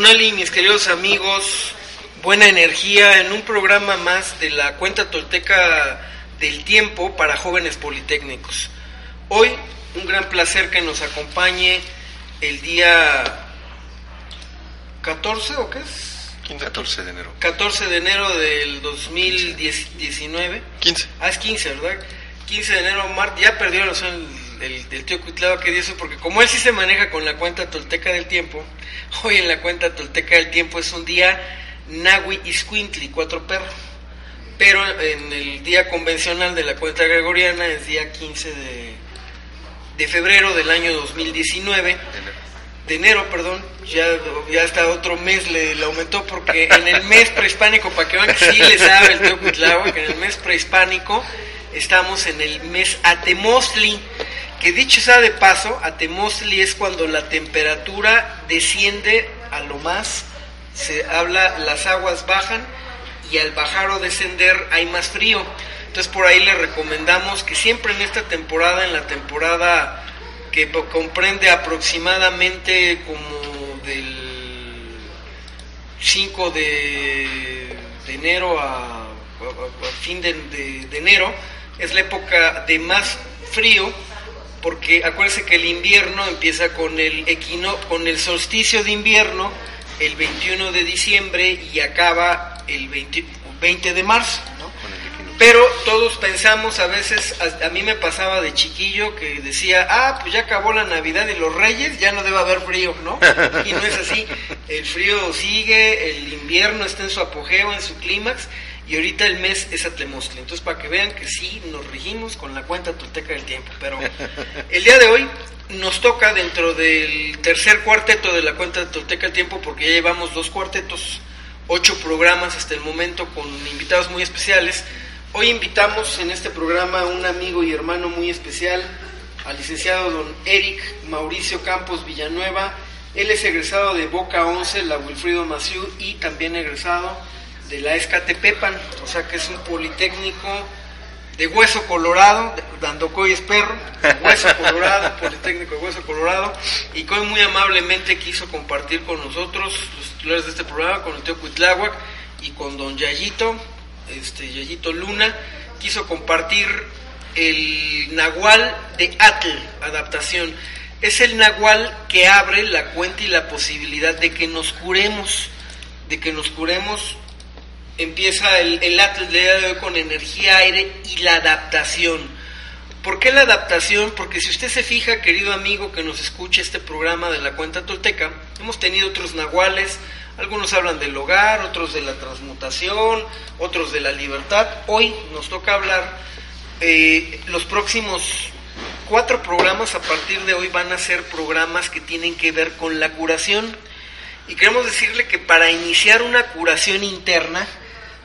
Tonali, mis queridos amigos, buena energía en un programa más de la cuenta tolteca del tiempo para jóvenes politécnicos. Hoy, un gran placer que nos acompañe el día 14 o qué es? 14 de enero. 14 de enero del 2019. 15. Ah, es 15, ¿verdad? 15 de enero, Mart, ya perdió la razón el, tío Cuitlava que dio eso, porque como él sí se maneja con la cuenta tolteca del tiempo, hoy en la cuenta tolteca del tiempo es un día Nahui Iscuintli, cuatro perros. Pero en el día convencional de la cuenta gregoriana es día 15 de, de febrero del año 2019 de enero, perdón, ya, ya hasta otro mes le, aumentó porque en el mes prehispánico, para que vean sí le sabe el tío Cuitlagua, que en el mes prehispánico estamos en el mes Atemosli, que dicho sea de paso, Atemosli es cuando la temperatura desciende a lo más, se habla, las aguas bajan y al bajar o descender hay más frío. Entonces por ahí le recomendamos que siempre en esta temporada, en la temporada que comprende aproximadamente como del 5 de, enero a, a, a fin de, enero, es la época de más frío, porque acuérdense que el invierno empieza con el equino, con el solsticio de invierno, el 21 de diciembre y acaba el 20, 20 de marzo. ¿no? Pero todos pensamos, a veces, a, a, mí me pasaba de chiquillo que decía, ah, pues ya acabó la Navidad y los Reyes, ya no debe haber frío, ¿no? Y no es así. El frío sigue, el invierno está en su apogeo, en su clímax, y ahorita el mes es Atlemostle. Entonces, para que vean que sí nos regimos con la cuenta tolteca del tiempo. Pero el día de hoy nos toca dentro del tercer cuarteto de la cuenta tolteca del tiempo, porque ya llevamos dos cuartetos, ocho programas hasta el momento con invitados muy especiales. Hoy invitamos en este programa a un amigo y hermano muy especial, al licenciado don Eric Mauricio Campos Villanueva. Él es egresado de Boca 11, la Wilfrido Maciú, y también egresado de la Escatepepan, o sea que es un politécnico de hueso colorado, Dandocoy es perro, hueso colorado, politécnico de hueso colorado, y que hoy muy amablemente quiso compartir con nosotros, los titulares de este programa, con el tío Cuitláhuac y con don Yayito, este, Yayito Luna, quiso compartir el Nahual de Atl, adaptación. Es el Nahual que abre la cuenta y la posibilidad de que nos curemos, de que nos curemos. Empieza el, el Atl de día hoy con energía, aire y la adaptación. ¿Por qué la adaptación? Porque si usted se fija, querido amigo que nos escucha este programa de la cuenta tolteca, hemos tenido otros nahuales, algunos hablan del hogar, otros de la transmutación, otros de la libertad. Hoy nos toca hablar, eh, los próximos cuatro programas a partir de hoy van a ser programas que tienen que ver con la curación. Y queremos decirle que para iniciar una curación interna,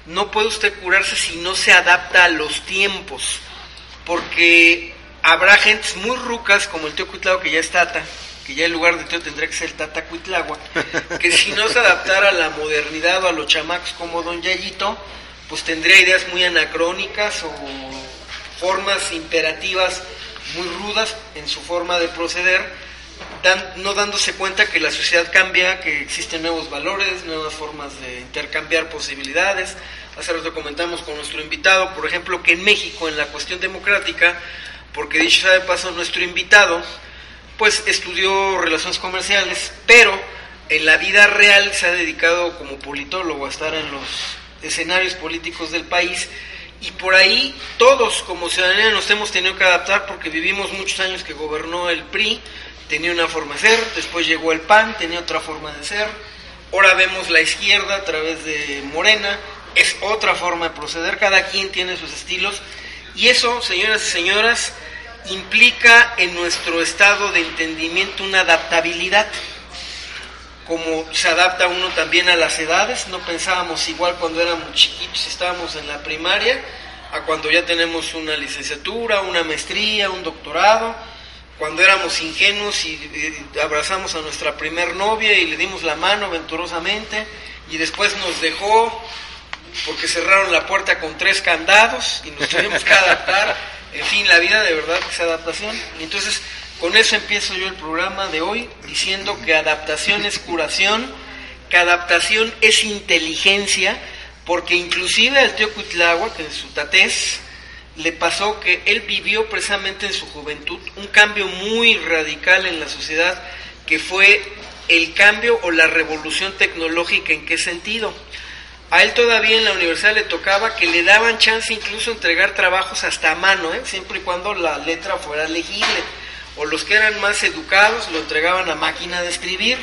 no puede usted curarse si no se adapta a los tiempos. Porque habrá gentes muy rucas, como el tío Cuitlao, que ya es tata, que ya en lugar de tío tendría que ser el Tata Cuitlagua, que si no se adaptara a la modernidad o a los chamacos como Don Yayito, pues tendría ideas muy anacrónicas o formas imperativas muy rudas en su forma de proceder, no dándose cuenta que la sociedad cambia, que existen nuevos valores, nuevas formas de intercambiar posibilidades. Hace rato comentamos con nuestro invitado, por ejemplo, que en México, en la cuestión democrática, porque dicho sea de paso, nuestro invitado, pues estudió relaciones comerciales, pero en la vida real se ha dedicado como politólogo a estar en los escenarios políticos del país y por ahí todos como ciudadanía nos hemos tenido que adaptar porque vivimos muchos años que gobernó el PRI, tenía una forma de ser, después llegó el PAN, tenía otra forma de ser, ahora vemos la izquierda a través de Morena, es otra forma de proceder, cada quien tiene sus estilos y eso, señoras y señoras, implica en nuestro estado de entendimiento una adaptabilidad como se adapta uno también a las edades, no pensábamos igual cuando éramos chiquitos, estábamos en la primaria, a cuando ya tenemos una licenciatura, una maestría, un doctorado, cuando éramos ingenuos y, abrazamos a nuestra primer novia y le dimos la mano venturosamente y después nos dejó porque cerraron la puerta con tres candados y nos tuvimos que adaptar. En fin, la vida de verdad que es adaptación. Y entonces con eso empiezo yo el programa de hoy diciendo que adaptación es curación, que adaptación es inteligencia, porque inclusive al tío Cuitlagua, que en su tatez, le pasó que él vivió precisamente en su juventud un cambio muy radical en la sociedad, que fue el cambio o la revolución tecnológica. ¿En qué sentido? A él todavía en la universidad le tocaba que le daban chance incluso entregar trabajos hasta a mano, ¿eh? siempre y cuando la letra fuera legible o los que eran más educados lo entregaban a máquina de escribir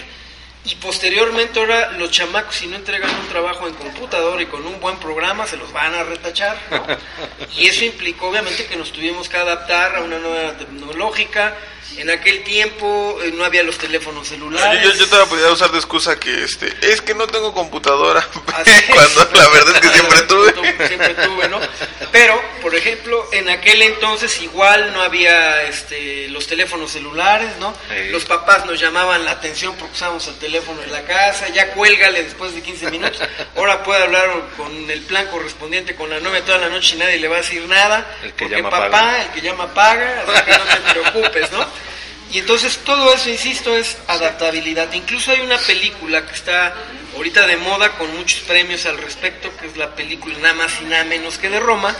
y posteriormente ahora los chamacos si no entregan un trabajo en computador y con un buen programa se los van a retachar y eso implicó obviamente que nos tuvimos que adaptar a una nueva tecnológica en aquel tiempo eh, no había los teléfonos celulares. Yo, yo, te podía usar de excusa que este es que no tengo computadora. Cuando la verdad es que siempre tuve. Siempre tuve, ¿no? Pero, por ejemplo, en aquel entonces igual no había este, los teléfonos celulares, ¿no? Los papás nos llamaban la atención porque usábamos el teléfono en la casa, ya cuélgale después de 15 minutos. Ahora puede hablar con el plan correspondiente con la novia toda la noche y nadie le va a decir nada. El que porque papá, el que llama paga, así que no te preocupes, ¿no? Y entonces todo eso, insisto, es adaptabilidad. Incluso hay una película que está ahorita de moda con muchos premios al respecto, que es la película nada más y nada menos que de Roma.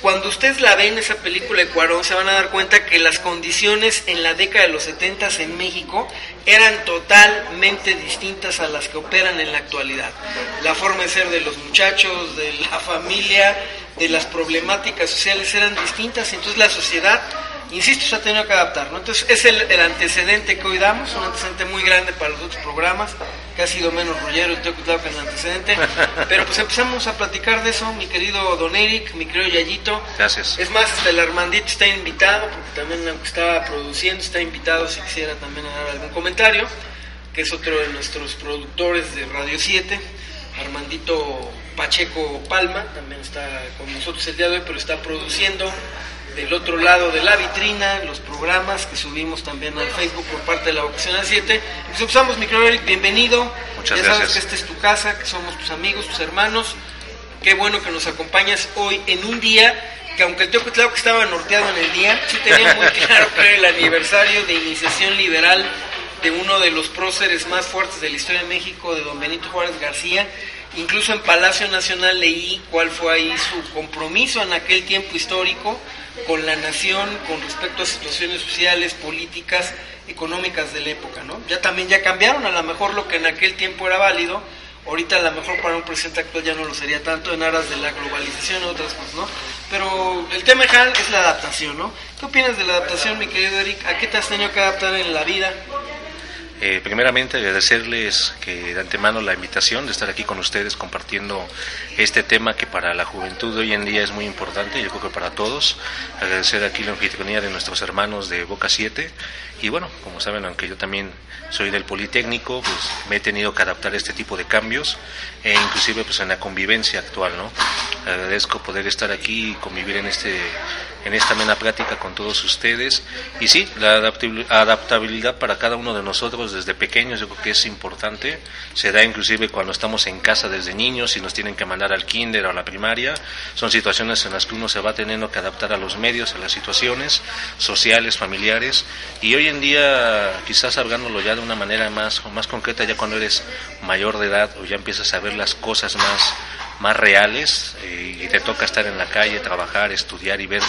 Cuando ustedes la ven, esa película de Cuarón, se van a dar cuenta que las condiciones en la década de los 70 en México eran totalmente distintas a las que operan en la actualidad. La forma de ser de los muchachos, de la familia, de las problemáticas sociales eran distintas, entonces la sociedad insisto, se ha tenido que adaptar. ¿no? Entonces, es el, antecedente que hoy damos, un antecedente muy grande para los otros programas, que ha sido menos rullero y tengo que que el antecedente. Pero pues empezamos a platicar de eso, mi querido Don Eric, mi querido Yayito. Gracias. Es más, hasta el Armandito está invitado, porque también aunque estaba produciendo, está invitado si quisiera también dar algún comentario, que es otro de nuestros productores de Radio 7, Armandito Pacheco Palma, también está con nosotros el día de hoy, pero está produciendo del otro lado de la vitrina, los programas que subimos también al Facebook por parte de la Vocación a 7. Pues empezamos, mi querido Eric, bienvenido. Muchas ya sabes que esta es tu casa, que somos tus amigos, tus hermanos. Qué bueno que nos acompañas hoy en un día que aunque el tío que estaba norteado en el día, sí tenía muy claro que era el aniversario de iniciación liberal de uno de los próceres más fuertes de la historia de México, de don Benito Juárez García, Incluso en Palacio Nacional leí cuál fue ahí su compromiso en aquel tiempo histórico con la nación con respecto a situaciones sociales, políticas, económicas de la época, ¿no? Ya también ya cambiaron a lo mejor lo que en aquel tiempo era válido, ahorita a lo mejor para un presidente actual ya no lo sería tanto en aras de la globalización y otras cosas, ¿no? Pero el tema es la adaptación, ¿no? ¿Qué opinas de la adaptación, mi querido Eric? ¿A qué te has tenido que adaptar en la vida? Eh, primeramente agradecerles que de antemano la invitación de estar aquí con ustedes compartiendo este tema que para la juventud hoy en día es muy importante, yo creo que para todos. Agradecer aquí la anfitrionía de nuestros hermanos de Boca 7 y bueno, como saben, aunque yo también soy del Politécnico, pues me he tenido que adaptar a este tipo de cambios e inclusive pues en la convivencia actual, ¿no? Agradezco poder estar aquí y convivir en este en esta mena plática con todos ustedes. Y sí, la adaptabilidad para cada uno de nosotros desde pequeños yo creo que es importante. Se da inclusive cuando estamos en casa desde niños y nos tienen que mandar al kinder o a la primaria. Son situaciones en las que uno se va teniendo que adaptar a los medios, a las situaciones sociales, familiares. Y hoy en día, quizás hablándolo ya de una manera más, más concreta, ya cuando eres mayor de edad o ya empiezas a ver las cosas más más reales eh, y te toca estar en la calle, trabajar, estudiar y ver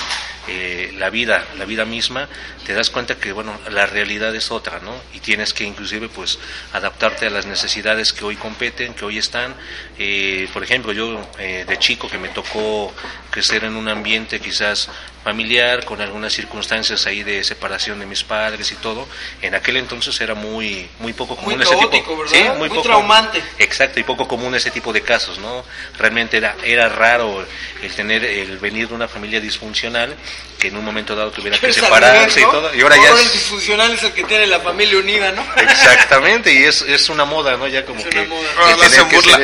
eh, la vida, la vida misma, te das cuenta que bueno, la realidad es otra, ¿no? Y tienes que inclusive pues adaptarte a las necesidades que hoy competen, que hoy están. Eh, por ejemplo, yo de chico que me tocó crecer en un ambiente quizás familiar, con algunas circunstancias ahí de separación de mis padres y todo, en aquel entonces era muy muy poco común ese tipo, ¿verdad? Sí, muy, traumante. Exacto, y poco común ese tipo de casos, ¿no? Realmente era era raro el tener el venir de una familia disfuncional que en un momento dado tuviera que separarse y todo. Y ahora ya es... el disfuncional es el que tiene la familia unida, ¿no? Exactamente, y es, es una moda, ¿no? Ya como que...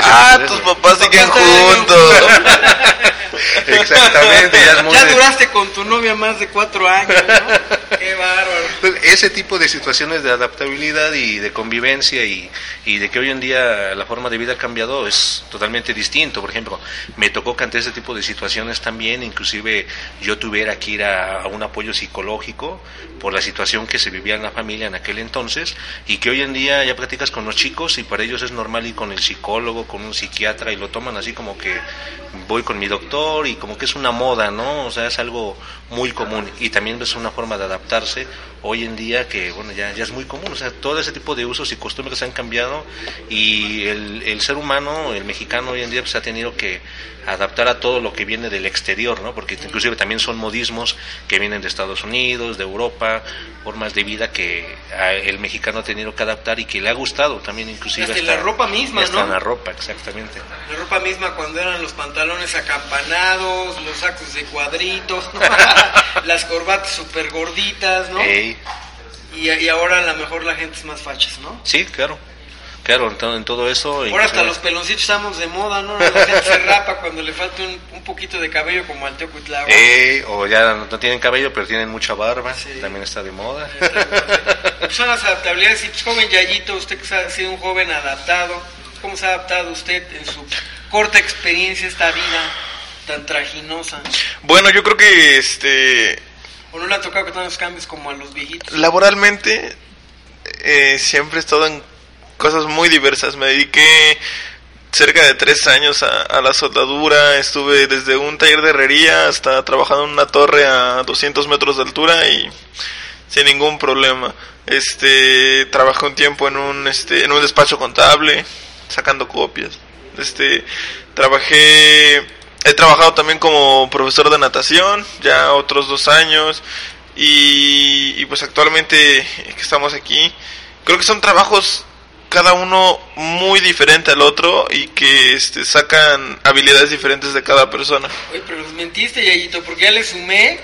Ah, tus papás siguen juntos. Exactamente, ya es muy... Ya duraste con tu novia más de cuatro años, ¿no? Qué bárbaro. Pues, ese tipo de situaciones de adaptabilidad y de convivencia y, y de que hoy en día la forma de vida ha cambiado es totalmente distinto. Por ejemplo, me tocó que ante ese tipo de situaciones también, inclusive yo tuviera que ir a, un apoyo psicológico por la situación que se vivía en la familia en aquel entonces y que hoy en día ya practicas con los chicos y para ellos es normal ir con el psicólogo, con un psiquiatra y lo toman así como que voy con mi doctor y como que es una moda, ¿no? O sea, es algo muy común y también es una forma de adaptarse hoy en día que, bueno, ya, ya es muy común, o sea, todo ese tipo de usos y costumbres se han cambiado y el, el ser humano, el mexicano hoy en día pues ha tenido que adaptar a todo lo que viene del exterior, ¿no? Porque inclusive también son modismos que vienen de Estados Unidos, de Europa, formas de vida que el mexicano ha tenido que adaptar y que le ha gustado también inclusive hasta, la ropa misma, hasta la ropa, exactamente. La ropa misma cuando eran los pantalones acampanados, los sacos de cuadritos, las corbatas súper gorditas, ¿no? Y, y ahora a lo mejor la gente es más fachas, ¿no? Sí, claro. Claro, en todo eso. Ahora hasta los peloncitos estamos de moda, ¿no? La gente se rapa cuando le falta un, poquito de cabello, como al Teocuitlao. Eh, o ya no, tienen cabello, pero tienen mucha barba. También está de moda. Pues son las adaptabilidades. Y pues, joven Yayito, usted que ha sido un joven adaptado, ¿cómo se ha adaptado usted en su corta experiencia esta vida tan traginosa? Bueno, yo creo que este. ¿O no le ha tocado que tantos cambios como a los viejitos? Laboralmente, eh, siempre he estado en cosas muy diversas. Me dediqué cerca de tres años a, la soldadura, estuve desde un taller de herrería hasta trabajando en una torre a 200 metros de altura y sin ningún problema. Este, trabajé un tiempo en un, este, en un despacho contable, sacando copias. Este, trabajé, he trabajado también como profesor de natación, ya otros dos años, y, y pues actualmente que estamos aquí, creo que son trabajos cada uno muy diferente al otro y que este, sacan habilidades diferentes de cada persona. Oye, pero los mentiste, Yayito, porque ya le sumé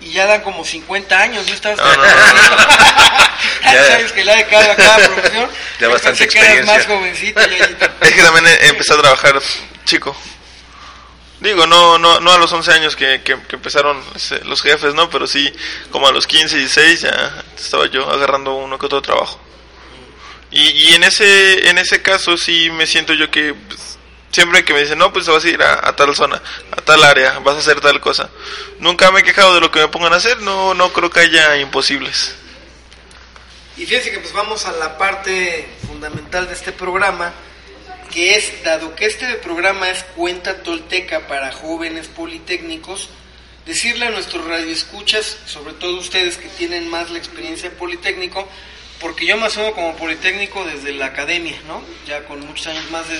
y ya dan como 50 años, ¿no estás? No, no, ya sabes que la de cada, cada profesión. Ya bastante experiencia. más jovencito, Yayito. Es que también empecé a trabajar chico. Digo, no, no, no a los 11 años que, que, que, empezaron los jefes, ¿no? Pero sí, como a los 15, 16 ya estaba yo agarrando uno que otro trabajo. Y, en ese en ese caso sí me siento yo que pues, siempre que me dicen, no, pues vas a ir a, tal zona, a tal área, vas a hacer tal cosa. Nunca me he quejado de lo que me pongan a hacer, no, no creo que haya imposibles. Y fíjense que pues vamos a la parte fundamental de este programa, que es, dado que este programa es cuenta tolteca para jóvenes politécnicos, decirle a nuestros radioescuchas, sobre todo ustedes que tienen más la experiencia en Politécnico, porque yo me asumo como politécnico desde la academia, ¿no? Ya con muchos años, más de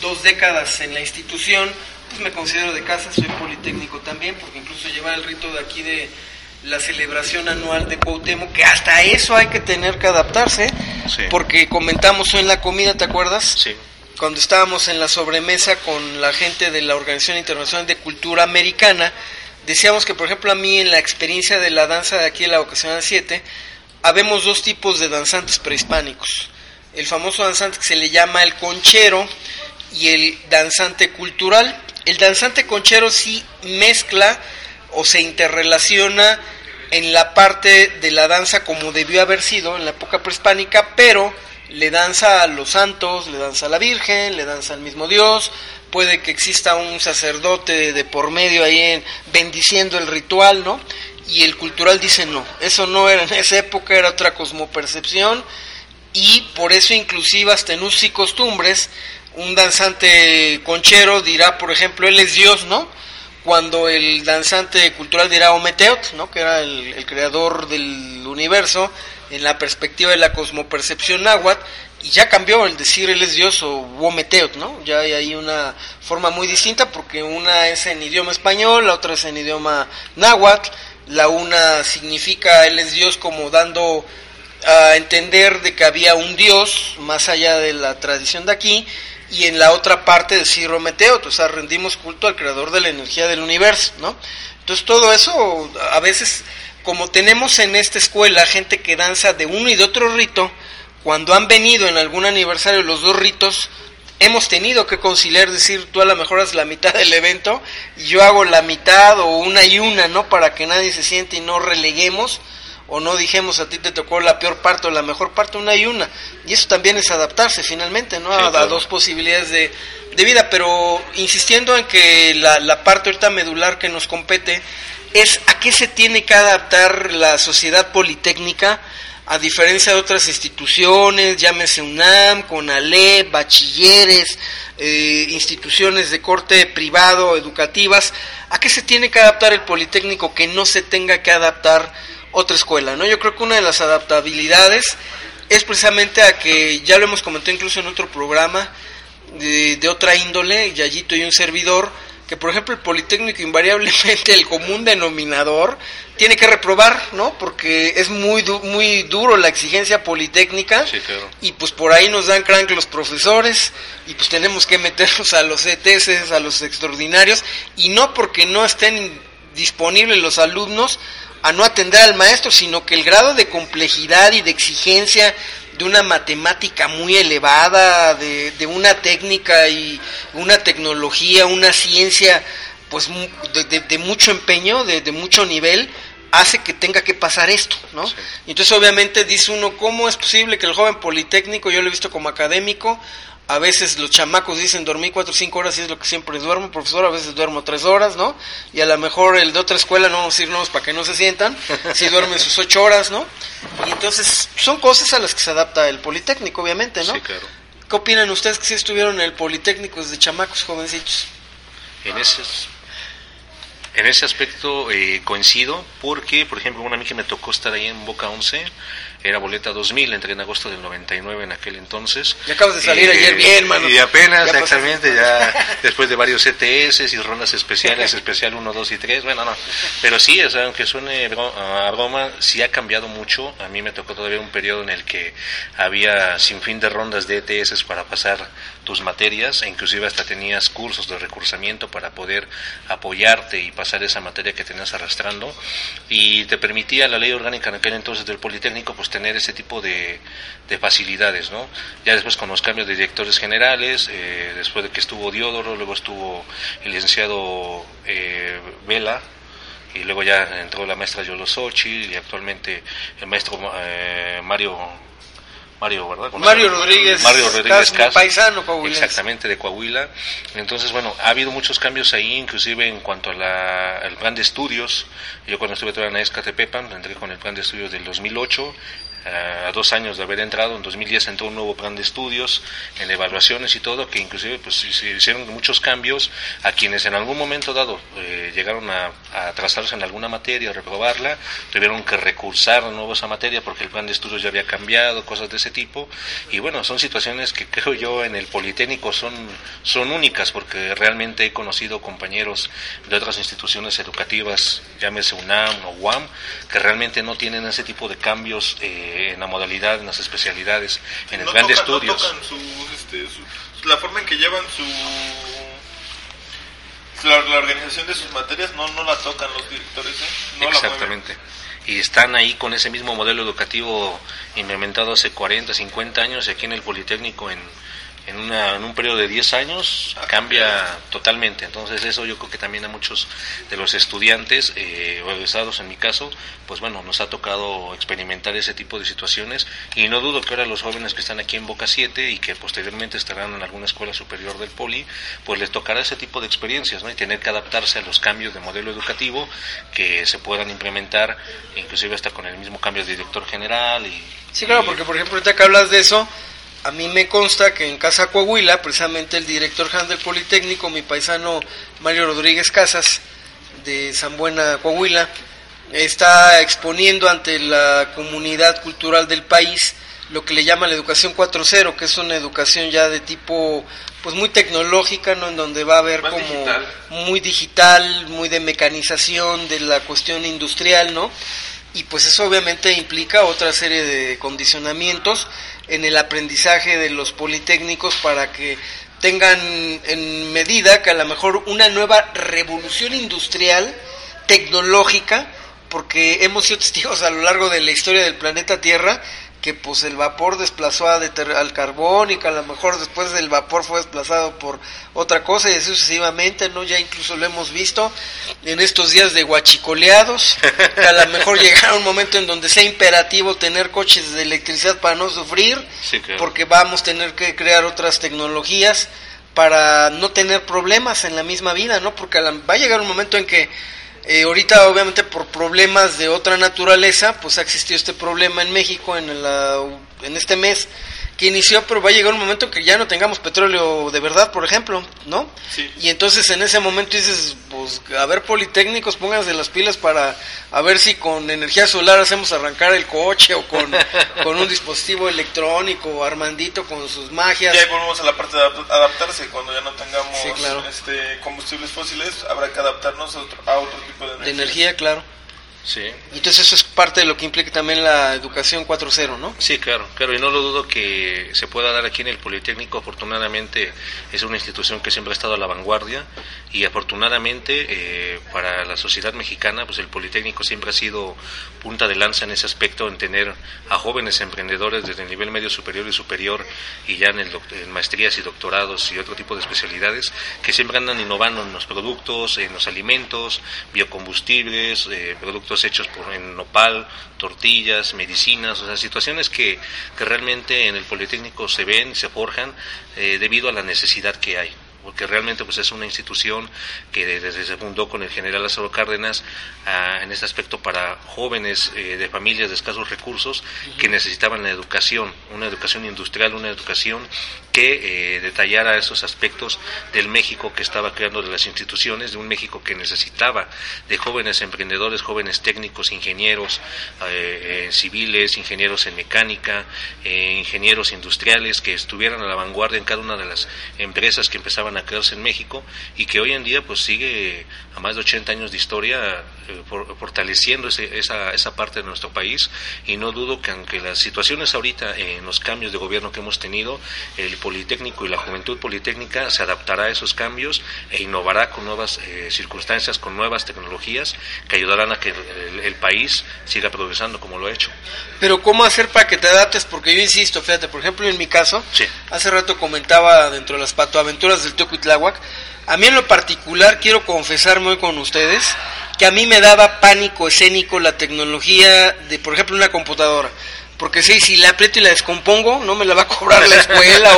dos décadas en la institución, pues me considero de casa, soy politécnico también, porque incluso llevar el rito de aquí de la celebración anual de Cuauhtémoc, que hasta eso hay que tener que adaptarse, porque comentamos hoy en la comida, ¿te acuerdas? Sí. Cuando estábamos en la sobremesa con la gente de la Organización Internacional de Cultura Americana, decíamos que, por ejemplo, a mí en la experiencia de la danza de aquí en la Vocacional 7, habemos dos tipos de danzantes prehispánicos. El famoso danzante que se le llama el conchero y el danzante cultural. El danzante conchero sí mezcla o se interrelaciona en la parte de la danza como debió haber sido en la época prehispánica, pero le danza a los santos, le danza a la Virgen, le danza al mismo Dios, puede que exista un sacerdote de por medio ahí en, bendiciendo el ritual, ¿no? Y el cultural dice no, eso no era en esa época, era otra cosmopercepción y por eso inclusive hasta en usos y costumbres un danzante conchero dirá, por ejemplo, él es Dios, ¿no? Cuando el danzante cultural dirá Ometeot, ¿no? Que era el, creador del universo, en la perspectiva de la cosmopercepción náhuatl, y ya cambió el decir él es Dios o Wometeot, ¿no? Ya hay ahí una forma muy distinta porque una es en idioma español, la otra es en idioma náhuatl, la una significa él es Dios como dando a entender de que había un Dios más allá de la tradición de aquí, y en la otra parte decir Wometeot, o sea, rendimos culto al creador de la energía del universo, ¿no? Entonces todo eso a veces como tenemos en esta escuela gente que danza de uno y de otro rito, cuando han venido en algún aniversario los dos ritos, hemos tenido que conciliar, decir, tú a lo mejor haces la mitad del evento y yo hago la mitad o una y una, ¿no? Para que nadie se siente y no releguemos o no dijemos a ti te tocó la peor parte o la mejor parte, una y una. Y eso también es adaptarse finalmente, ¿no? a, a, dos posibilidades de, de, vida, pero insistiendo en que la, la parte ahorita medular que nos compete es a qué se tiene que adaptar la sociedad politécnica a diferencia de otras instituciones, llámese UNAM, CONALEP, bachilleres, eh, instituciones de corte privado, educativas, ¿a qué se tiene que adaptar el Politécnico que no se tenga que adaptar otra escuela? ¿no? Yo creo que una de las adaptabilidades es precisamente a que, ya lo hemos comentado incluso en otro programa, de, de otra índole, Yayito y un servidor, que por ejemplo el Politécnico invariablemente el común denominador tiene que reprobar, ¿no? Porque es muy du muy duro la exigencia politécnica sí, claro. y pues por ahí nos dan crank los profesores y pues tenemos que meternos a los ETS, a los extraordinarios y no porque no estén disponibles los alumnos a no atender al maestro, sino que el grado de complejidad y de exigencia de una matemática muy elevada, de, de, una técnica y una tecnología, una ciencia, pues de, de, de mucho empeño, de, mucho nivel, hace que tenga que pasar esto, ¿no? Sí. Entonces obviamente dice uno, ¿cómo es posible que el joven politécnico, yo lo he visto como académico, a veces los chamacos dicen dormí cuatro o cinco horas y es lo que siempre duermo, profesor, a veces duermo tres horas, ¿no? Y a lo mejor el de otra escuela no vamos a decir para que no se sientan, si duermen sus ocho horas, ¿no? Y entonces son cosas a las que se adapta el Politécnico, obviamente, ¿no? Sí, claro. ¿Qué opinan ustedes que si estuvieron en el Politécnico desde chamacos jovencitos? En ese, en ese aspecto eh, coincido, porque, por ejemplo, una mí que me tocó estar ahí en Boca 11, era boleta 2000, entré en agosto del 99 en aquel entonces. Ya acabas de salir ayer bien, mano. Y apenas, ya exactamente, ya después de varios ETS y rondas especiales, especial 1, 2 y 3, bueno, no. Pero sí, o sea, aunque suene a broma, sí ha cambiado mucho. A mí me tocó todavía un periodo en el que había sin fin de rondas de ETS para pasar tus materias, e inclusive hasta tenías cursos de recursamiento para poder apoyarte y pasar esa materia que tenías arrastrando. Y te permitía la ley orgánica en aquel entonces del Politécnico, pues tener ese tipo de, de, facilidades, ¿no? Ya después con los cambios de directores generales, eh, después de que estuvo Diodoro, luego estuvo el licenciado eh, Vela, y luego ya entró la maestra Yolo Xochitl y actualmente el maestro eh, Mario Mario, ¿verdad? Con Mario Rodríguez, Mario Rodríguez Cas, paisano coahuilense. Exactamente, de Coahuila. Entonces, bueno, ha habido muchos cambios ahí, inclusive en cuanto al plan de estudios. Yo cuando estuve todavía en Escatepepan, entré con el plan de estudios del 2008, a dos años de haber entrado, en 2010 entró un nuevo plan de estudios, en evaluaciones y todo, que inclusive pues se hicieron muchos cambios a quienes en algún momento dado eh, llegaron a, a atrasarse en alguna materia, a reprobarla, tuvieron que recursar de nuevo esa materia porque el plan de estudios ya había cambiado, cosas de ese tipo, y bueno, son situaciones que creo yo en el Politécnico son, son únicas porque realmente he conocido compañeros de otras instituciones educativas, llámese UNAM o UAM, que realmente no tienen ese tipo de cambios eh, en la modalidad, en las especialidades, en el no plan tocan, de estudios. No tocan su, este, su, la forma en que llevan su la, la, organización de sus materias no no la tocan los directores, ¿eh? no Exactamente. y están ahí con ese mismo modelo educativo implementado hace 40, 50 años aquí en el Politécnico en en, una, en un periodo de 10 años cambia totalmente. Entonces eso yo creo que también a muchos de los estudiantes eh, o egresados en mi caso, pues bueno, nos ha tocado experimentar ese tipo de situaciones y no dudo que ahora los jóvenes que están aquí en Boca 7 y que posteriormente estarán en alguna escuela superior del Poli, pues les tocará ese tipo de experiencias ¿no? y tener que adaptarse a los cambios de modelo educativo que se puedan implementar, inclusive hasta con el mismo cambio de director general. Y, sí, claro, porque por ejemplo ahorita que hablas de eso, a mí me consta que en Casa Coahuila, precisamente el director general del Politécnico, mi paisano Mario Rodríguez Casas, de San Buena, Coahuila, está exponiendo ante la comunidad cultural del país lo que le llama la educación 4.0, que es una educación ya de tipo pues muy tecnológica, ¿no? En donde va a haber como muy digital, muy de mecanización de la cuestión industrial, ¿no? Y pues eso obviamente implica otra serie de condicionamientos en el aprendizaje de los politécnicos para que tengan en medida que a lo mejor una nueva revolución industrial, tecnológica, porque hemos sido testigos a lo largo de la historia del planeta Tierra que pues el vapor desplazó al carbón y que a lo mejor después del vapor fue desplazado por otra cosa y así sucesivamente, ¿no? Ya incluso lo hemos visto en estos días de guachicoleados, que a lo mejor llegará un momento en donde sea imperativo tener coches de electricidad para no sufrir, porque vamos a tener que crear otras tecnologías para no tener problemas en la misma vida, ¿no? Porque va a llegar un momento en que eh, ahorita, obviamente, por problemas de otra naturaleza, pues ha existido este problema en México en, la, en este mes que inició, pero va a llegar un momento que ya no tengamos petróleo de verdad, por ejemplo, ¿no? Sí. Y entonces en ese momento dices, pues, a ver, politécnicos, pónganse las pilas para a ver si con energía solar hacemos arrancar el coche o con, con un dispositivo electrónico, Armandito con sus magias. Y ahí volvemos a la parte de adaptarse, cuando ya no tengamos este, combustibles fósiles, habrá que adaptarnos a otro, a otro tipo de energía. De energía, claro. Sí. Entonces eso es parte de lo que implica también la educación 4.0, ¿no? Sí, claro, claro, y no lo dudo que se pueda dar aquí en el Politécnico. Afortunadamente es una institución que siempre ha estado a la vanguardia y afortunadamente eh, para la sociedad mexicana, pues el Politécnico siempre ha sido punta de lanza en ese aspecto, en tener a jóvenes emprendedores desde el nivel medio superior y superior y ya en, el en maestrías y doctorados y otro tipo de especialidades que siempre andan innovando en los productos, en los alimentos, biocombustibles, eh, productos hechos por en nopal, tortillas, medicinas, o sea, situaciones que, que realmente en el Politécnico se ven, se forjan eh, debido a la necesidad que hay porque realmente pues es una institución que desde se fundó con el general Lázaro Cárdenas ah, en este aspecto para jóvenes eh, de familias de escasos recursos que necesitaban la educación, una educación industrial, una educación que eh, detallara esos aspectos del México que estaba creando de las instituciones, de un México que necesitaba de jóvenes emprendedores, jóvenes técnicos, ingenieros eh, civiles, ingenieros en mecánica, ingenieros industriales que estuvieran a la vanguardia en cada una de las empresas que empezaban a crearse en México y que hoy en día pues sigue a más de 80 años de historia eh, fortaleciendo esa, esa parte de nuestro país y no dudo que aunque las situaciones ahorita en los cambios de gobierno que hemos tenido, el Politécnico y la Juventud Politécnica se adaptará a esos cambios e innovará con nuevas eh, circunstancias, con nuevas tecnologías que ayudarán a que el, país siga progresando como lo ha hecho. Pero ¿cómo hacer para que te adaptes? Porque yo insisto, fíjate, por ejemplo en mi caso, hace rato comentaba dentro de las patoaventuras del Teocuitláhuac, a mí en lo particular quiero confesarme hoy con ustedes que a mí me daba pánico escénico la tecnología de, por ejemplo, una computadora. Porque si, si la aprieto y la descompongo, no me la va a cobrar la escuela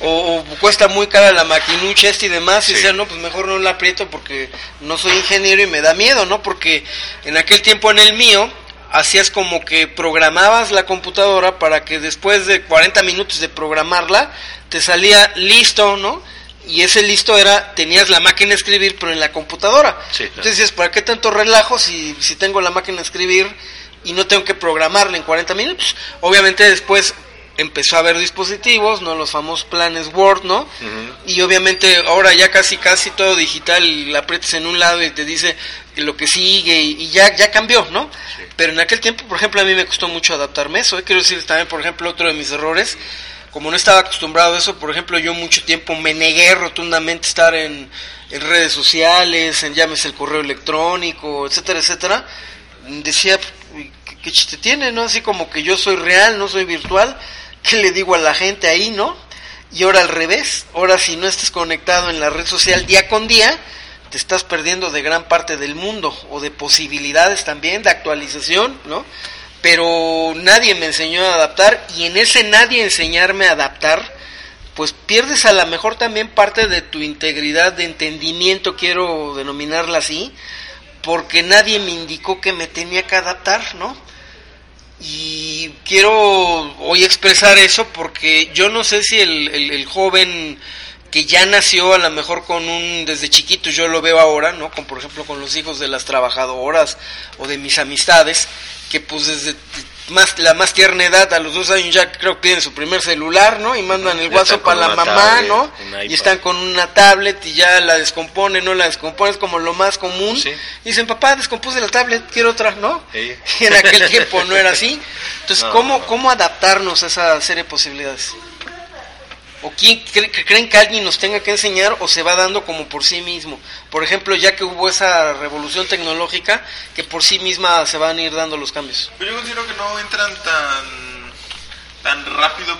o, cuesta muy cara la maquinucha este y demás. Y decía, no, pues mejor no la aprieto porque no soy ingeniero y me da miedo, ¿no? Porque en aquel tiempo en el mío, hacías como que programabas la computadora para que después de 40 minutos de programarla, te salía listo, ¿no? Y ese listo era, tenías la máquina de escribir, pero en la computadora. Entonces dices, ¿para qué tanto relajo si, si tengo la máquina de escribir y no tengo que programarla en 40 minutos? Obviamente después empezó a haber dispositivos, ¿no? Los famosos planes Word, ¿no? Y obviamente ahora ya casi casi todo digital, la aprietas en un lado y te dice lo que sigue y, ya, ya cambió, ¿no? Pero en aquel tiempo, por ejemplo, a mí me costó mucho adaptarme eso. ¿eh? Quiero decir también, por ejemplo, otro de mis errores como no estaba acostumbrado a eso, por ejemplo, yo mucho tiempo me negué rotundamente estar en, redes sociales, en llames el correo electrónico, etcétera, etcétera. Decía, ¿qué, chiste tiene, no? Así como que yo soy real, no soy virtual. ¿Qué le digo a la gente ahí, no? Y ahora al revés, ahora si no estás conectado en la red social día con día, te estás perdiendo de gran parte del mundo o de posibilidades también, de actualización, ¿no? Pero nadie me enseñó a adaptar y en ese nadie enseñarme a adaptar, pues pierdes a lo mejor también parte de tu integridad de entendimiento, quiero denominarla así, porque nadie me indicó que me tenía que adaptar, ¿no? Y quiero hoy expresar eso porque yo no sé si el, el, joven que ya nació a lo mejor con un, desde chiquito yo lo veo ahora, ¿no? Con, por ejemplo con los hijos de las trabajadoras o de mis amistades, que pues desde más la más tierna edad, a los dos años ya creo que tienen su primer celular, ¿no? Y mandan el WhatsApp para la mamá, ¿no? Y están con una tablet y ya la descomponen, no la descomponen, es como lo más común. Y dicen, papá, descompuse la tablet, quiero otra, ¿no? Y en aquel tiempo no era así. Entonces, ¿cómo, ¿cómo adaptarnos a esa serie de posibilidades? ¿O quién creen que alguien nos tenga que enseñar o se va dando como por sí mismo? Por ejemplo, ya que hubo esa revolución tecnológica, que por sí misma se van a ir dando los cambios. Pero yo considero que no entran tan, tan rápido,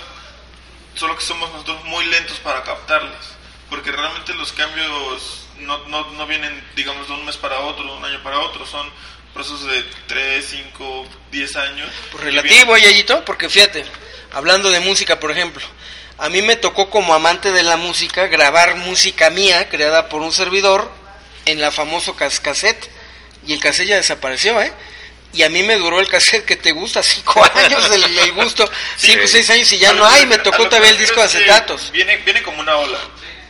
solo que somos nosotros muy lentos para captarles. Porque realmente los cambios no, no, no vienen, digamos, de un mes para otro, de un año para otro, son procesos de 3, 5, 10 años. Pues relativo, Yayito, porque fíjate, hablando de música, por ejemplo, a mí me tocó como amante de la música grabar música mía creada por un servidor en la famoso cassette y el cassette ya desapareció, ¿eh? Y a mí me duró el cassette que te gusta, cinco años el, gusto, cinco, seis años y ya no hay, me tocó también el disco de acetatos. Viene, viene como una ola,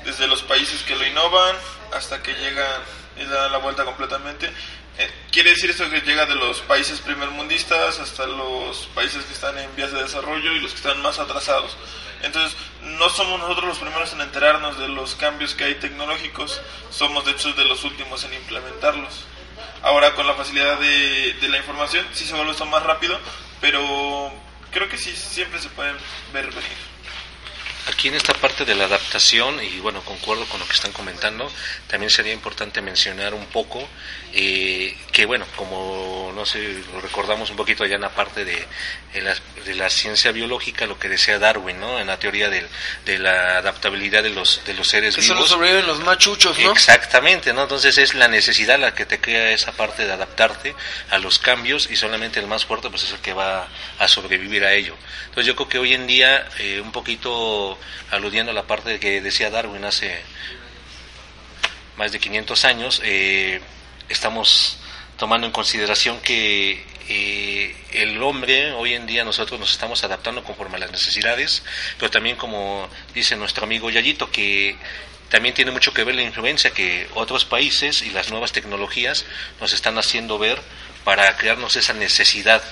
desde los países que lo innovan hasta que llega y da la vuelta completamente. Eh, quiere decir esto que llega de los países primermundistas hasta los países que están en vías de desarrollo y los que están más atrasados. Entonces, no somos nosotros los primeros en enterarnos de los cambios que hay tecnológicos, somos de hecho de los últimos en implementarlos. Ahora con la facilidad de, la información sí se vuelve esto más rápido, pero creo que sí siempre se pueden ver venir. Aquí en esta parte de la adaptación, y bueno, concuerdo con lo que están comentando, también sería importante mencionar un poco eh, que, bueno, como no sé, lo recordamos un poquito allá en la parte de, de, la, ciencia biológica, lo que decía Darwin, ¿no? En la teoría de, de la adaptabilidad de los, de los seres que vivos. Solo sobreviven los machuchos, ¿no? Exactamente, ¿no? Entonces es la necesidad la que te crea esa parte de adaptarte a los cambios y solamente el más fuerte pues es el que va a sobrevivir a ello. Entonces yo creo que hoy en día, eh, un poquito aludiendo a la parte que decía Darwin hace más de 500 años, eh, estamos tomando en consideración que eh, el hombre, hoy en día nosotros nos estamos adaptando conforme a las necesidades, pero también como dice nuestro amigo Yayito, que también tiene mucho que ver la influencia que otros países y las nuevas tecnologías nos están haciendo ver para crearnos esa necesidad.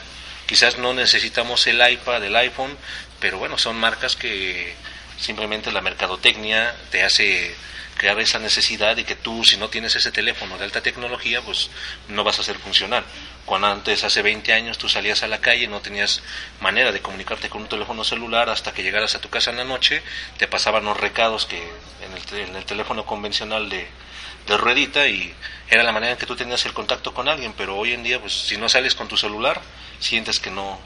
Quizás no necesitamos el iPad, el iPhone, pero bueno, son marcas que simplemente la mercadotecnia te hace crear esa necesidad y que tú si no tienes ese teléfono de alta tecnología pues no vas a ser funcional. Cuando antes, hace 20 años, tú salías a la calle, no tenías manera de comunicarte con un teléfono celular hasta que llegaras a tu casa en la noche, te pasaban los recados que en el, en el teléfono convencional de, de ruedita y era la manera en que tú tenías el contacto con alguien, pero hoy en día pues si no sales con tu celular, sientes que no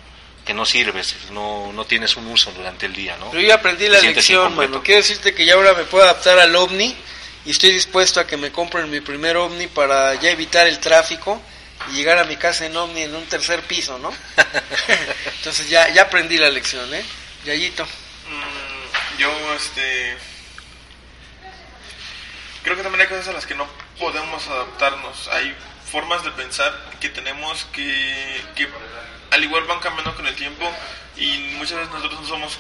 que no sirves, no, no tienes un uso durante el día, ¿no? Pero yo aprendí la lección, mano. Quiero decirte que ya ahora me puedo adaptar al ovni y estoy dispuesto a que me compren mi primer ovni para ya evitar el tráfico y llegar a mi casa en ovni en un tercer piso, ¿no? Entonces ya, ya aprendí la lección, ¿eh? Yayito. Mm, yo, este... Creo que también hay cosas a las que no podemos adaptarnos. Hay formas de pensar que tenemos que, que al igual van cambiando con el tiempo y muchas veces nosotros no somos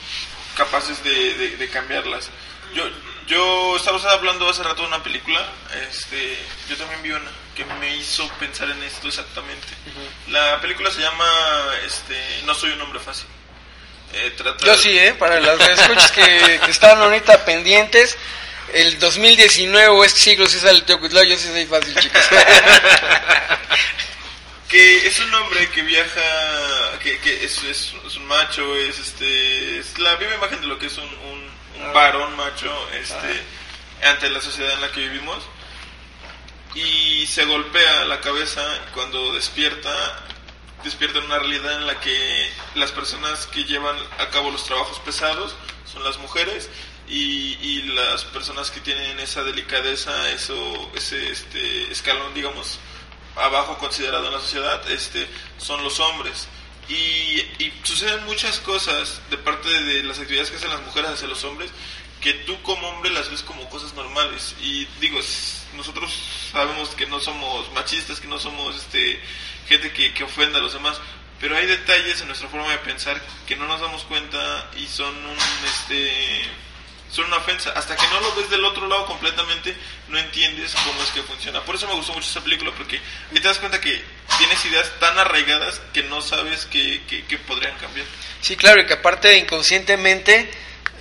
capaces de, cambiarlas. Yo, yo estaba hablando hace rato de una película, este, yo también vi una que me hizo pensar en esto exactamente. La película se llama este, No soy un hombre fácil. Eh, yo sí, ¿eh? para las escuchas que, que estaban ahorita pendientes, el 2019 o este siglo si sale el Teocutlao, yo sí soy fácil, chicos. que es un hombre que viaja, que, que es, es, un macho, es este, es la viva imagen de lo que es un, un, ah. varón macho, este, ante la sociedad en la que vivimos, y se golpea la cabeza cuando despierta, despierta en una realidad en la que las personas que llevan a cabo los trabajos pesados son las mujeres y, y las personas que tienen esa delicadeza, eso, ese este, escalón, digamos, abajo considerado en la sociedad, este, son los hombres. Y, suceden muchas cosas de parte de las actividades que hacen las mujeres hacia los hombres que tú como hombre las ves como cosas normales. Y digo, nosotros sabemos que no somos machistas, que no somos este, gente que, que ofenda a los demás, pero hay detalles en nuestra forma de pensar que no nos damos cuenta y son un este son una ofensa. Hasta que no lo ves del otro lado completamente, no entiendes cómo es que funciona. Por eso me gustó mucho esa película, porque ahí te das cuenta que tienes ideas tan arraigadas que no sabes que, que, podrían cambiar. Sí, claro, y que aparte inconscientemente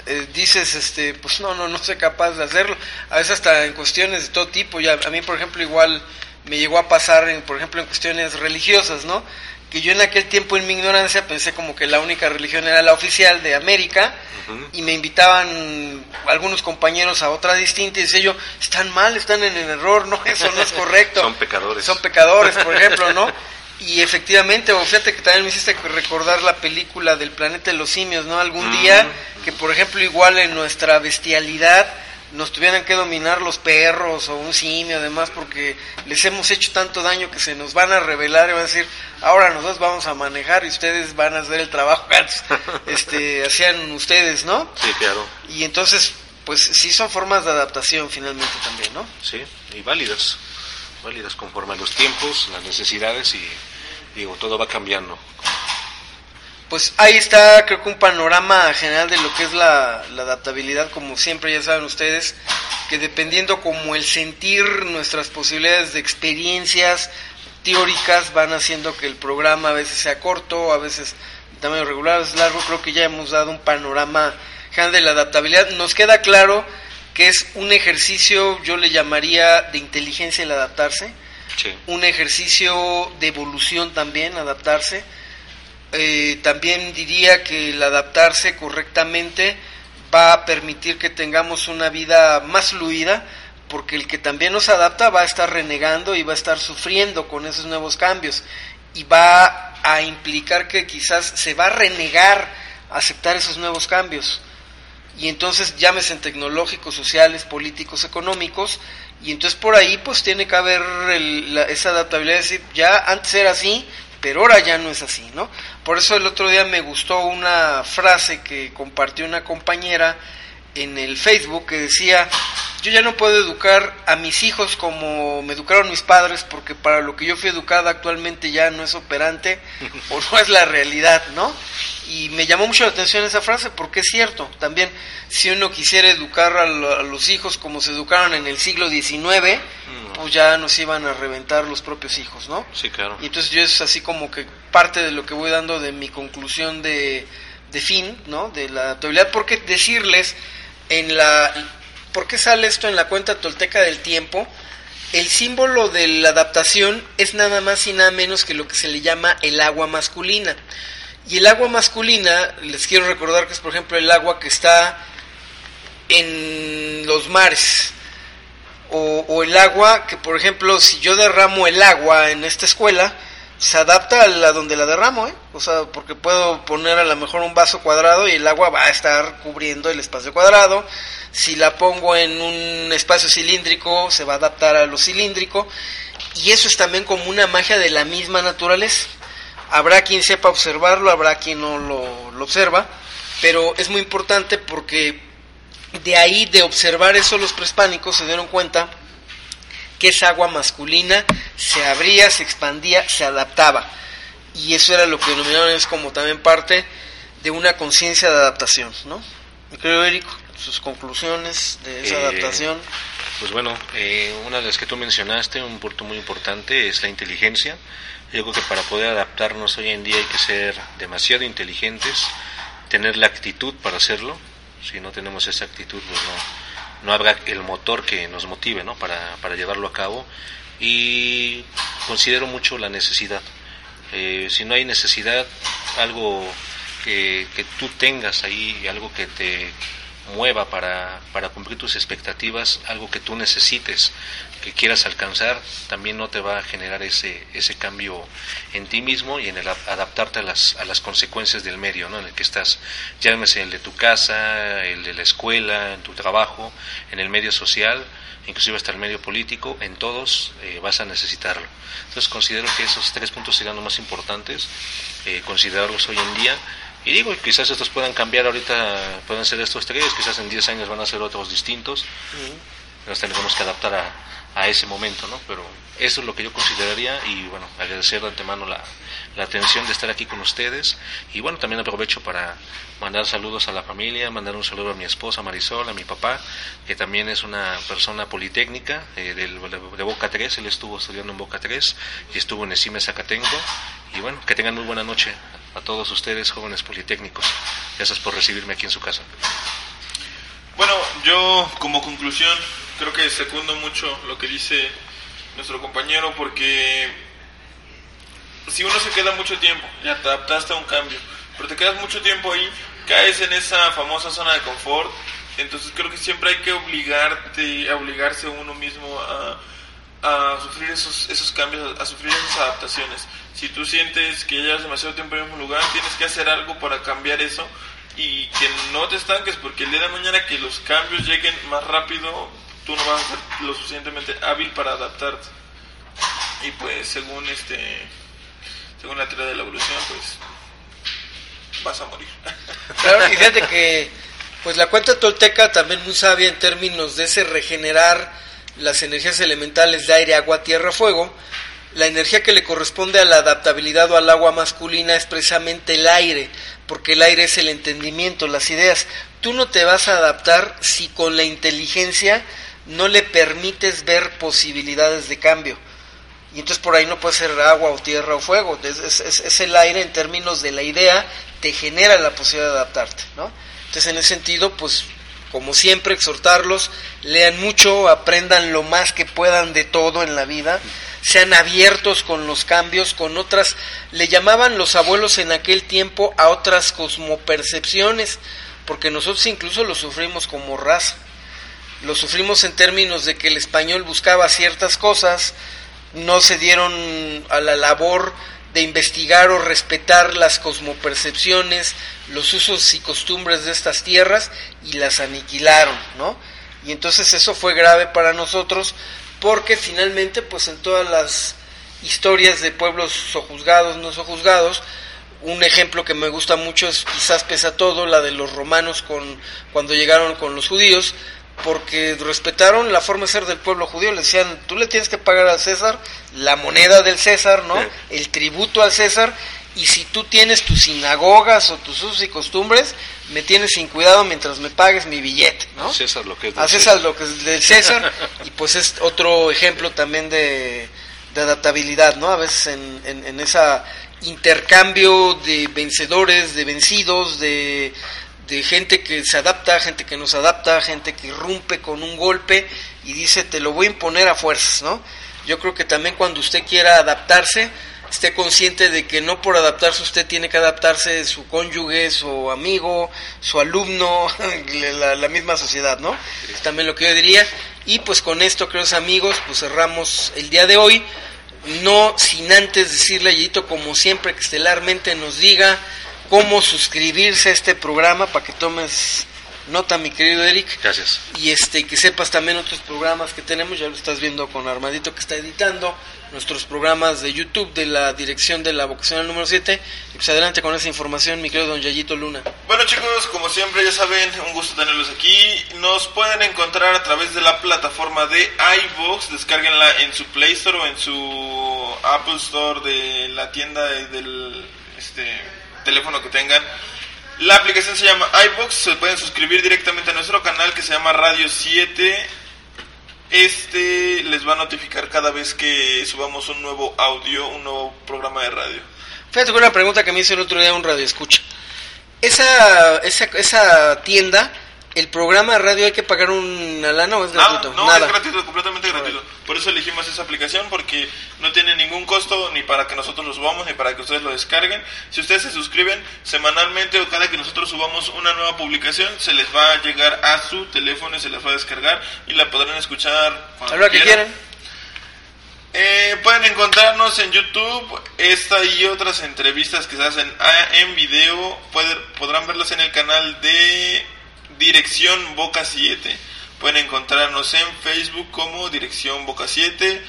eh, dices, este, pues no, no, no soy capaz de hacerlo. A veces hasta en cuestiones de todo tipo. Ya, a mí, por ejemplo, igual me llegó a pasar, en, por ejemplo, en cuestiones religiosas, ¿no? Que yo en aquel tiempo en mi ignorancia pensé como que la única religión era la oficial de América y me invitaban algunos compañeros a otra distinta y decía yo, están mal, están en el error, no, eso no es correcto. Son pecadores. Son pecadores, por ejemplo, ¿no? Y efectivamente, o fíjate que también me hiciste recordar la película del planeta de los simios, ¿no? Algún día que, por ejemplo, igual en nuestra bestialidad, nos tuvieran que dominar los perros o un simio además porque les hemos hecho tanto daño que se nos van a revelar y van a decir ahora nosotros vamos a manejar y ustedes van a hacer el trabajo este hacían ustedes no sí claro. Y entonces pues sí son formas de adaptación finalmente también no sí y válidas. Válidas conforme a los tiempos las necesidades y digo todo va cambiando pues ahí está, creo que un panorama general de lo que es la, adaptabilidad, como siempre ya saben ustedes, que dependiendo como el sentir nuestras posibilidades de experiencias teóricas van haciendo que el programa a veces sea corto, a veces tamaño regular, es largo, creo que ya hemos dado un panorama general de la adaptabilidad. Nos queda claro que es un ejercicio, yo le llamaría de inteligencia el adaptarse, un ejercicio de evolución también, adaptarse, eh, también diría que el adaptarse correctamente va a permitir que tengamos una vida más fluida, porque el que también nos adapta va a estar renegando y va a estar sufriendo con esos nuevos cambios y va a implicar que quizás se va a renegar a aceptar esos nuevos cambios. Y entonces llámese en tecnológicos, sociales, políticos, económicos, y entonces por ahí pues tiene que haber esa adaptabilidad de decir, ya antes era así, pero ahora ya no es así, ¿no? Por eso el otro día me gustó una frase que compartió una compañera en el Facebook que decía, yo ya no puedo educar a mis hijos como me educaron mis padres porque para lo que yo fui educada actualmente ya no es operante o no es la realidad, ¿no? Y me llamó mucho la atención esa frase porque es cierto, también si uno quisiera educar a, los hijos como se educaron en el siglo XIX, mm. pues ya nos iban a reventar los propios hijos, ¿no? Sí, claro. Y entonces yo es así como que parte de lo que voy dando de mi conclusión de, de fin, ¿no? De la adaptabilidad, porque decirles en la ¿Por qué sale esto en la cuenta tolteca del tiempo? El símbolo de la adaptación es nada más y nada menos que lo que se le llama el agua masculina. Y el agua masculina, les quiero recordar que es por ejemplo el agua que está en los mares. O, el agua que por ejemplo si yo derramo el agua en esta escuela, se adapta a la donde la derramo, ¿eh? O sea, porque puedo poner a lo mejor un vaso cuadrado y el agua va a estar cubriendo el espacio cuadrado. Si la pongo en un espacio cilíndrico, se va a adaptar a lo cilíndrico. Y eso es también como una magia de la misma naturaleza. Habrá quien sepa observarlo, habrá quien no lo, lo observa, pero es muy importante porque de ahí, de observar eso, los prehispánicos se dieron cuenta que esa agua masculina se abría, se expandía, se adaptaba. Y eso era lo que denominaron es como también parte de una conciencia de adaptación, ¿no? creo, Érico, sus conclusiones de esa eh, adaptación. Pues bueno, eh, una de las que tú mencionaste, un punto muy importante, es la inteligencia. Yo creo que para poder adaptarnos hoy en día hay que ser demasiado inteligentes, tener la actitud para hacerlo. Si no tenemos esa actitud, pues no, no habrá el motor que nos motive ¿no? para, para llevarlo a cabo y considero mucho la necesidad. Eh, si no hay necesidad, algo que, que, tú tengas ahí, algo que te mueva para, para cumplir tus expectativas, algo que tú necesites, que quieras alcanzar, también no te va a generar ese, ese cambio en ti mismo y en el adaptarte a las, a las consecuencias del medio ¿no? en el que estás, llámese el de tu casa, el de la escuela, en tu trabajo, en el medio social, inclusive hasta el medio político, en todos eh, vas a necesitarlo. Entonces considero que esos tres puntos serían los más importantes, eh, considerarlos hoy en día. Y digo, quizás estos puedan cambiar ahorita, pueden ser estos tres, quizás en 10 años van a ser otros distintos. Nos tenemos que adaptar a, a ese momento, ¿no? Pero eso es lo que yo consideraría y bueno, agradecer de antemano la, la atención de estar aquí con ustedes y bueno, también aprovecho para mandar saludos a la familia, mandar un saludo a mi esposa Marisol, a mi papá, que también es una persona politécnica eh, de Boca 3, él estuvo estudiando en Boca 3 y estuvo en Esime Zacatenco y bueno, que tengan muy buena noche a todos ustedes jóvenes politécnicos. Gracias por recibirme aquí en su casa. Bueno, yo como conclusión creo que secundo mucho lo que dice nuestro compañero porque si uno se queda mucho tiempo, ya te adaptaste a un cambio, pero te quedas mucho tiempo ahí, caes en esa famosa zona de confort, entonces creo que siempre hay que obligarte, obligarse a uno mismo a, a sufrir esos, esos cambios, a sufrir esas adaptaciones. Si tú sientes que llevas demasiado tiempo en un lugar, tienes que hacer algo para cambiar eso y que no te estanques, porque el día de mañana que los cambios lleguen más rápido, tú no vas a ser lo suficientemente hábil para adaptarte. Y pues según este según la teoría de la evolución, pues vas a morir. Claro, fíjate que pues la cuenta tolteca también muy sabia en términos de ese regenerar las energías elementales de aire, agua, tierra, fuego, la energía que le corresponde a la adaptabilidad o al agua masculina es precisamente el aire, porque el aire es el entendimiento, las ideas. Tú no te vas a adaptar si con la inteligencia no le permites ver posibilidades de cambio. Y entonces por ahí no puede ser agua o tierra o fuego, es, el aire en términos de la idea, te genera la posibilidad de adaptarte. ¿no? Entonces en ese sentido, pues como siempre, exhortarlos, lean mucho, aprendan lo más que puedan de todo en la vida sean abiertos con los cambios, con otras, le llamaban los abuelos en aquel tiempo a otras cosmopercepciones, porque nosotros incluso lo sufrimos como raza. Lo sufrimos en términos de que el español buscaba ciertas cosas, no se dieron a la labor de investigar o respetar las cosmopercepciones, los usos y costumbres de estas tierras y las aniquilaron, ¿no? Y entonces eso fue grave para nosotros porque finalmente pues en todas las historias de pueblos sojuzgados, no sojuzgados, un ejemplo que me gusta mucho es quizás pesa todo, la de los romanos con, cuando llegaron con los judíos, porque respetaron la forma de ser del pueblo judío, le decían, tú le tienes que pagar al César la moneda del César, ¿no? El tributo al César, y si tú tienes tus sinagogas o tus usos y costumbres, me tienes sin cuidado mientras me pagues mi billete, ¿no? César lo que es del a César, lo que es del César y pues es otro ejemplo también de, adaptabilidad, ¿no? A veces en, en, en ese intercambio de vencedores, de vencidos, de, de gente que se adapta, gente que no se adapta, gente que irrumpe con un golpe y dice te lo voy a imponer a fuerzas, ¿no? Yo creo que también cuando usted quiera adaptarse, esté consciente de que no por adaptarse usted tiene que adaptarse su cónyuge, su amigo, su alumno, la, misma sociedad, ¿no? Es también lo que yo diría. Y pues con esto, queridos amigos, pues cerramos el día de hoy. No sin antes decirle a Yito, como siempre, que estelarmente nos diga cómo suscribirse a este programa para que tomes nota, mi querido Eric. Gracias. Y este, que sepas también otros programas que tenemos, ya lo estás viendo con Armadito que está editando nuestros programas de YouTube de la dirección de la vocacional número 7. Y pues adelante con esa información, mi querido don Yayito Luna. Bueno chicos, como siempre ya saben, un gusto tenerlos aquí. Nos pueden encontrar a través de la plataforma de iVoox, descárguenla en su Play Store o en su Apple Store de la tienda del este, teléfono que tengan. La aplicación se llama iVoox, se pueden suscribir directamente a nuestro canal que se llama Radio 7 este les va a notificar cada vez que subamos un nuevo audio, un nuevo programa de radio. Fíjate con una pregunta que me hizo el otro día un radio escucha. Esa, esa, esa tienda ¿El programa de radio hay que pagar una lana o es gratuito? no, es gratuito, completamente gratuito. Por eso elegimos esa aplicación porque no tiene ningún costo ni para que nosotros lo subamos ni para que ustedes lo descarguen. Si ustedes se suscriben semanalmente o cada que nosotros subamos una nueva publicación, se les va a llegar a su teléfono y se les va a descargar y la podrán escuchar cuando que quieran. Eh, pueden encontrarnos en YouTube esta y otras entrevistas que se hacen ah, en video. podrán verlas en el canal de Dirección Boca 7. Pueden encontrarnos en Facebook como Dirección Boca 7.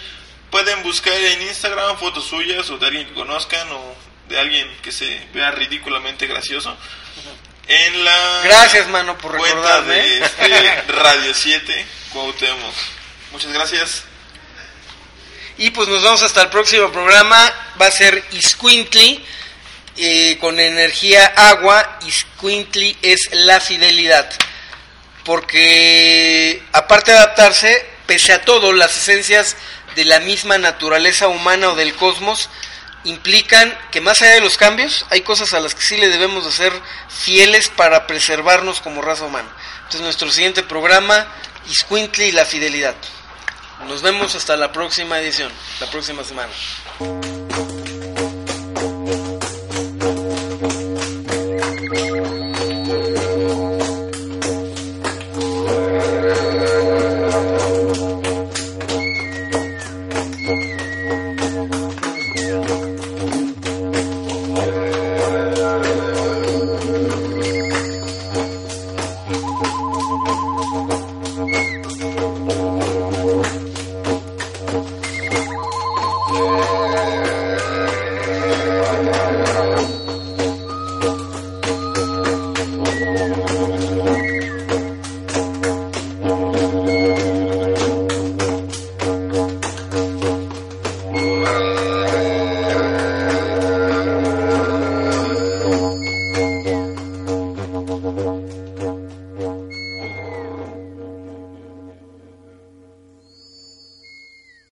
Pueden buscar en Instagram fotos suyas o de alguien que conozcan o de alguien que se vea ridículamente gracioso. En la Gracias, mano, por cuenta de este Radio 7 Cuauhtémoc. Muchas gracias. Y pues nos vamos hasta el próximo programa. Va a ser Isquintly eh, con energía agua. Isquintly es la fidelidad. Porque aparte de adaptarse, pese a todo, las esencias de la misma naturaleza humana o del cosmos implican que más allá de los cambios, hay cosas a las que sí le debemos de ser fieles para preservarnos como raza humana. Entonces nuestro siguiente programa, Isquintly y la fidelidad. Nos vemos hasta la próxima edición, la próxima semana.